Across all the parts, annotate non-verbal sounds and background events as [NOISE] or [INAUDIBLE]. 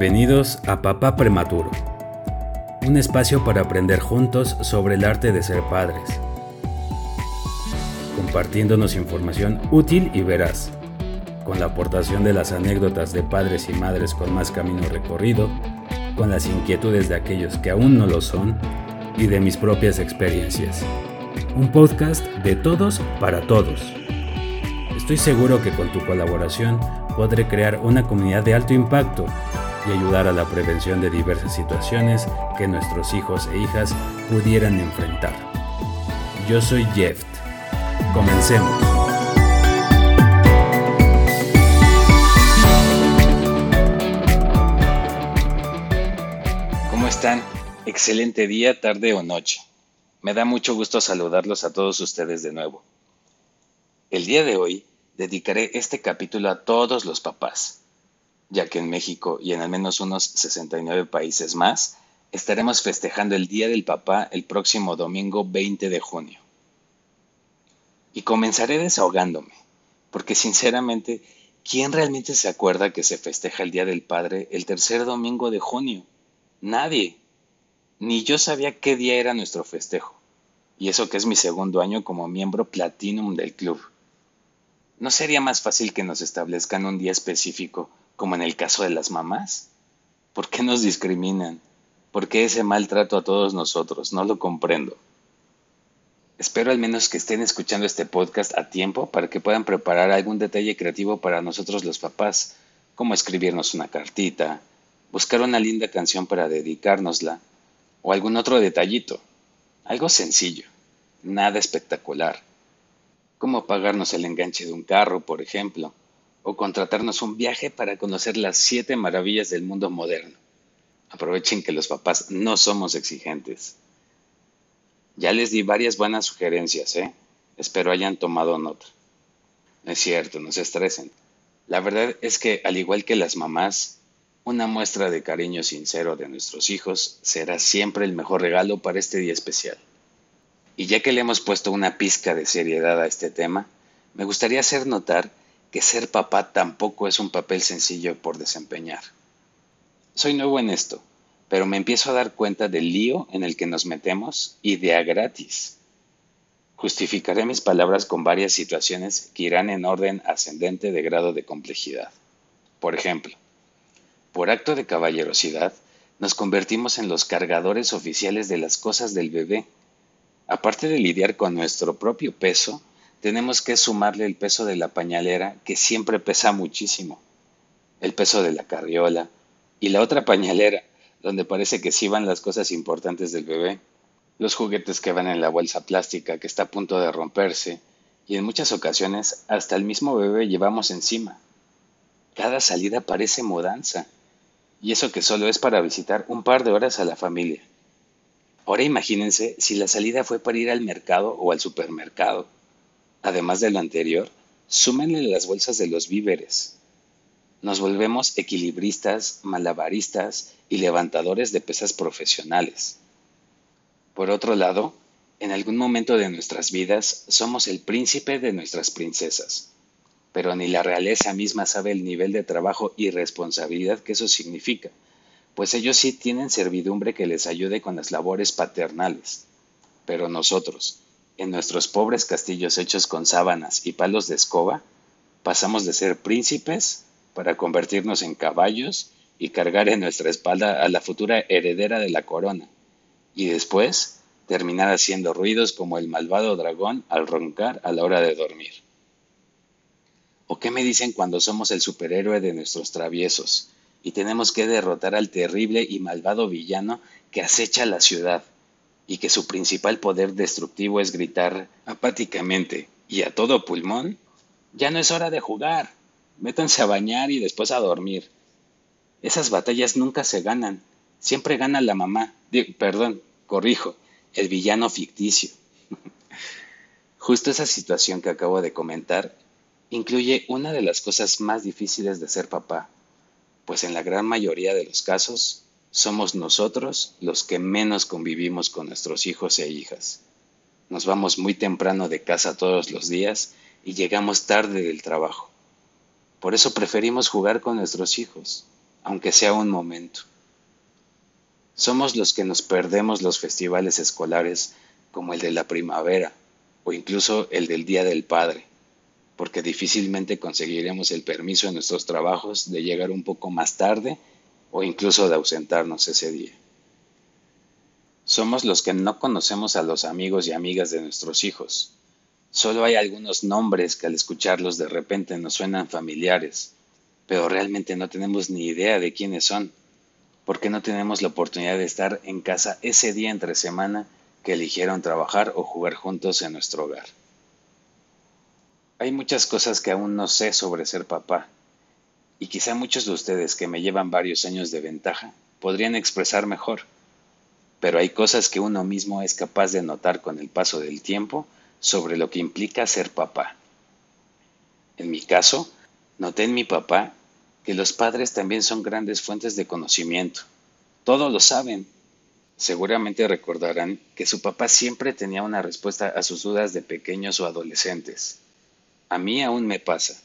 Bienvenidos a Papá Prematuro, un espacio para aprender juntos sobre el arte de ser padres, compartiéndonos información útil y veraz, con la aportación de las anécdotas de padres y madres con más camino recorrido, con las inquietudes de aquellos que aún no lo son y de mis propias experiencias. Un podcast de todos para todos. Estoy seguro que con tu colaboración podré crear una comunidad de alto impacto y ayudar a la prevención de diversas situaciones que nuestros hijos e hijas pudieran enfrentar. Yo soy Jeff. Comencemos. ¿Cómo están? Excelente día, tarde o noche. Me da mucho gusto saludarlos a todos ustedes de nuevo. El día de hoy dedicaré este capítulo a todos los papás, ya que en México y en al menos unos 69 países más estaremos festejando el Día del Papá el próximo domingo 20 de junio. Y comenzaré desahogándome, porque sinceramente, ¿quién realmente se acuerda que se festeja el Día del Padre el tercer domingo de junio? Nadie. Ni yo sabía qué día era nuestro festejo. Y eso que es mi segundo año como miembro platinum del club. ¿No sería más fácil que nos establezcan un día específico como en el caso de las mamás? ¿Por qué nos discriminan? ¿Por qué ese maltrato a todos nosotros? No lo comprendo. Espero al menos que estén escuchando este podcast a tiempo para que puedan preparar algún detalle creativo para nosotros los papás, como escribirnos una cartita, buscar una linda canción para dedicárnosla, o algún otro detallito. Algo sencillo, nada espectacular, como pagarnos el enganche de un carro, por ejemplo, o contratarnos un viaje para conocer las siete maravillas del mundo moderno. Aprovechen que los papás no somos exigentes. Ya les di varias buenas sugerencias, ¿eh? Espero hayan tomado nota. es cierto, no se estresen. La verdad es que, al igual que las mamás, una muestra de cariño sincero de nuestros hijos será siempre el mejor regalo para este día especial. Y ya que le hemos puesto una pizca de seriedad a este tema, me gustaría hacer notar que ser papá tampoco es un papel sencillo por desempeñar. Soy nuevo en esto, pero me empiezo a dar cuenta del lío en el que nos metemos y de a gratis. Justificaré mis palabras con varias situaciones que irán en orden ascendente de grado de complejidad. Por ejemplo, por acto de caballerosidad, nos convertimos en los cargadores oficiales de las cosas del bebé. Aparte de lidiar con nuestro propio peso, tenemos que sumarle el peso de la pañalera, que siempre pesa muchísimo, el peso de la carriola y la otra pañalera, donde parece que sí van las cosas importantes del bebé, los juguetes que van en la bolsa plástica que está a punto de romperse, y en muchas ocasiones hasta el mismo bebé llevamos encima. Cada salida parece mudanza, y eso que solo es para visitar un par de horas a la familia. Ahora imagínense si la salida fue para ir al mercado o al supermercado Además de lo anterior, súmenle las bolsas de los víveres. Nos volvemos equilibristas, malabaristas y levantadores de pesas profesionales. Por otro lado, en algún momento de nuestras vidas somos el príncipe de nuestras princesas, pero ni la realeza misma sabe el nivel de trabajo y responsabilidad que eso significa, pues ellos sí tienen servidumbre que les ayude con las labores paternales. Pero nosotros, en nuestros pobres castillos hechos con sábanas y palos de escoba, pasamos de ser príncipes para convertirnos en caballos y cargar en nuestra espalda a la futura heredera de la corona, y después terminar haciendo ruidos como el malvado dragón al roncar a la hora de dormir. ¿O qué me dicen cuando somos el superhéroe de nuestros traviesos y tenemos que derrotar al terrible y malvado villano que acecha la ciudad? Y que su principal poder destructivo es gritar apáticamente y a todo pulmón, ya no es hora de jugar, métanse a bañar y después a dormir. Esas batallas nunca se ganan, siempre gana la mamá, perdón, corrijo, el villano ficticio. [LAUGHS] Justo esa situación que acabo de comentar incluye una de las cosas más difíciles de ser papá, pues en la gran mayoría de los casos somos nosotros los que menos convivimos con nuestros hijos e hijas. Nos vamos muy temprano de casa todos los días y llegamos tarde del trabajo. Por eso preferimos jugar con nuestros hijos. aunque sea un momento. Somos los que nos perdemos los festivales escolares como el de la primavera o incluso el del Día del Padre, porque difícilmente conseguiremos el permiso en nuestros trabajos de llegar un poco más tarde o incluso de ausentarnos ese día. Somos los que no conocemos a los amigos y amigas de nuestros hijos. Solo hay algunos nombres que al escucharlos de repente nos suenan familiares, pero realmente no tenemos ni idea de quiénes son, porque no tenemos la oportunidad de estar en casa ese día entre semana que eligieron trabajar o jugar juntos en nuestro hogar. Hay muchas cosas que aún no sé sobre ser papá, y quizá muchos de ustedes que me llevan varios años de ventaja podrían expresar mejor, pero hay cosas que uno mismo es capaz de notar con el paso del tiempo sobre lo que implica ser papá. En mi caso, noté en mi papá que los padres también son grandes fuentes de conocimiento. Todos lo saben. Seguramente recordarán que su papá siempre tenía una respuesta a sus dudas de pequeños o adolescentes. A mí aún me pasa.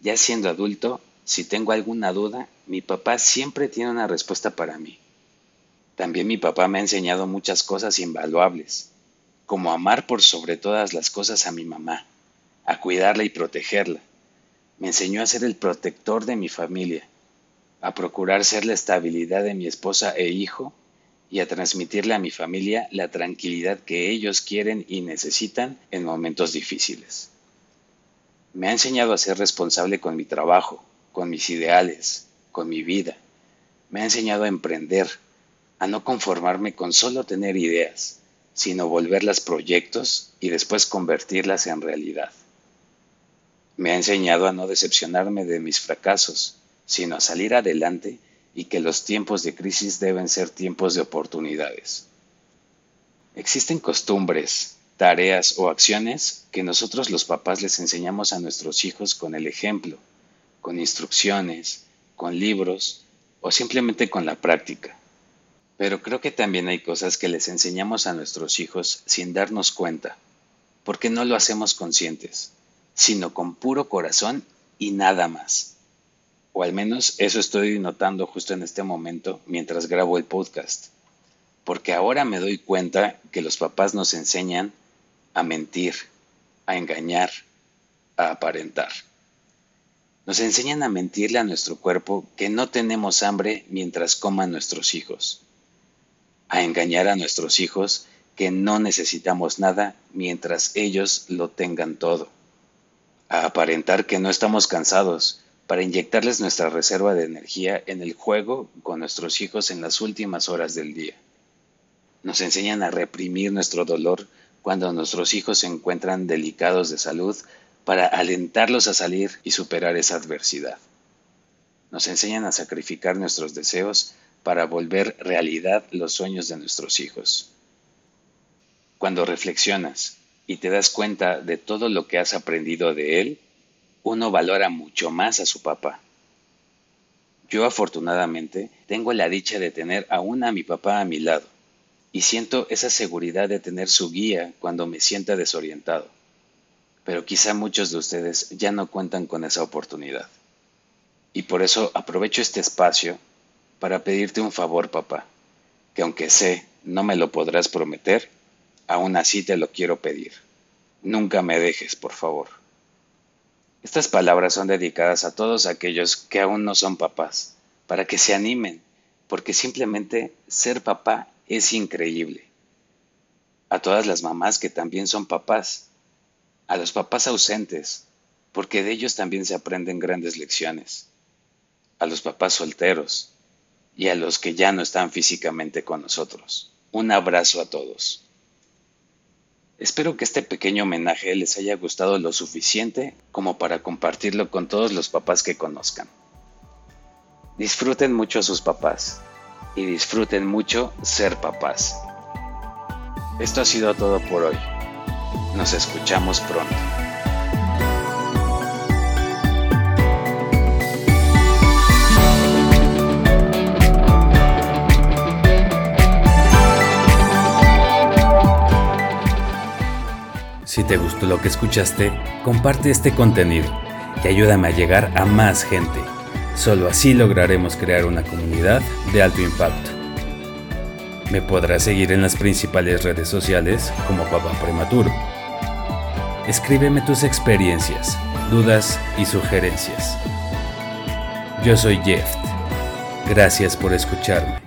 Ya siendo adulto, si tengo alguna duda, mi papá siempre tiene una respuesta para mí. También mi papá me ha enseñado muchas cosas invaluables, como amar por sobre todas las cosas a mi mamá, a cuidarla y protegerla. Me enseñó a ser el protector de mi familia, a procurar ser la estabilidad de mi esposa e hijo y a transmitirle a mi familia la tranquilidad que ellos quieren y necesitan en momentos difíciles. Me ha enseñado a ser responsable con mi trabajo, con mis ideales, con mi vida. Me ha enseñado a emprender, a no conformarme con solo tener ideas, sino volverlas proyectos y después convertirlas en realidad. Me ha enseñado a no decepcionarme de mis fracasos, sino a salir adelante y que los tiempos de crisis deben ser tiempos de oportunidades. Existen costumbres, tareas o acciones que nosotros los papás les enseñamos a nuestros hijos con el ejemplo, con instrucciones, con libros o simplemente con la práctica. Pero creo que también hay cosas que les enseñamos a nuestros hijos sin darnos cuenta, porque no lo hacemos conscientes, sino con puro corazón y nada más. O al menos eso estoy notando justo en este momento mientras grabo el podcast, porque ahora me doy cuenta que los papás nos enseñan a mentir, a engañar, a aparentar. Nos enseñan a mentirle a nuestro cuerpo que no tenemos hambre mientras coman nuestros hijos. A engañar a nuestros hijos que no necesitamos nada mientras ellos lo tengan todo. A aparentar que no estamos cansados para inyectarles nuestra reserva de energía en el juego con nuestros hijos en las últimas horas del día. Nos enseñan a reprimir nuestro dolor cuando nuestros hijos se encuentran delicados de salud para alentarlos a salir y superar esa adversidad. Nos enseñan a sacrificar nuestros deseos para volver realidad los sueños de nuestros hijos. Cuando reflexionas y te das cuenta de todo lo que has aprendido de él, uno valora mucho más a su papá. Yo afortunadamente tengo la dicha de tener aún a mi papá a mi lado y siento esa seguridad de tener su guía cuando me sienta desorientado pero quizá muchos de ustedes ya no cuentan con esa oportunidad. Y por eso aprovecho este espacio para pedirte un favor, papá, que aunque sé no me lo podrás prometer, aún así te lo quiero pedir. Nunca me dejes, por favor. Estas palabras son dedicadas a todos aquellos que aún no son papás, para que se animen, porque simplemente ser papá es increíble. A todas las mamás que también son papás, a los papás ausentes, porque de ellos también se aprenden grandes lecciones, a los papás solteros y a los que ya no están físicamente con nosotros. Un abrazo a todos. Espero que este pequeño homenaje les haya gustado lo suficiente como para compartirlo con todos los papás que conozcan. Disfruten mucho a sus papás y disfruten mucho ser papás. Esto ha sido todo por hoy. Nos escuchamos pronto. Si te gustó lo que escuchaste, comparte este contenido y ayúdame a llegar a más gente. Solo así lograremos crear una comunidad de alto impacto. Me podrás seguir en las principales redes sociales como Papá Prematuro. Escríbeme tus experiencias, dudas y sugerencias. Yo soy Jeff. Gracias por escucharme.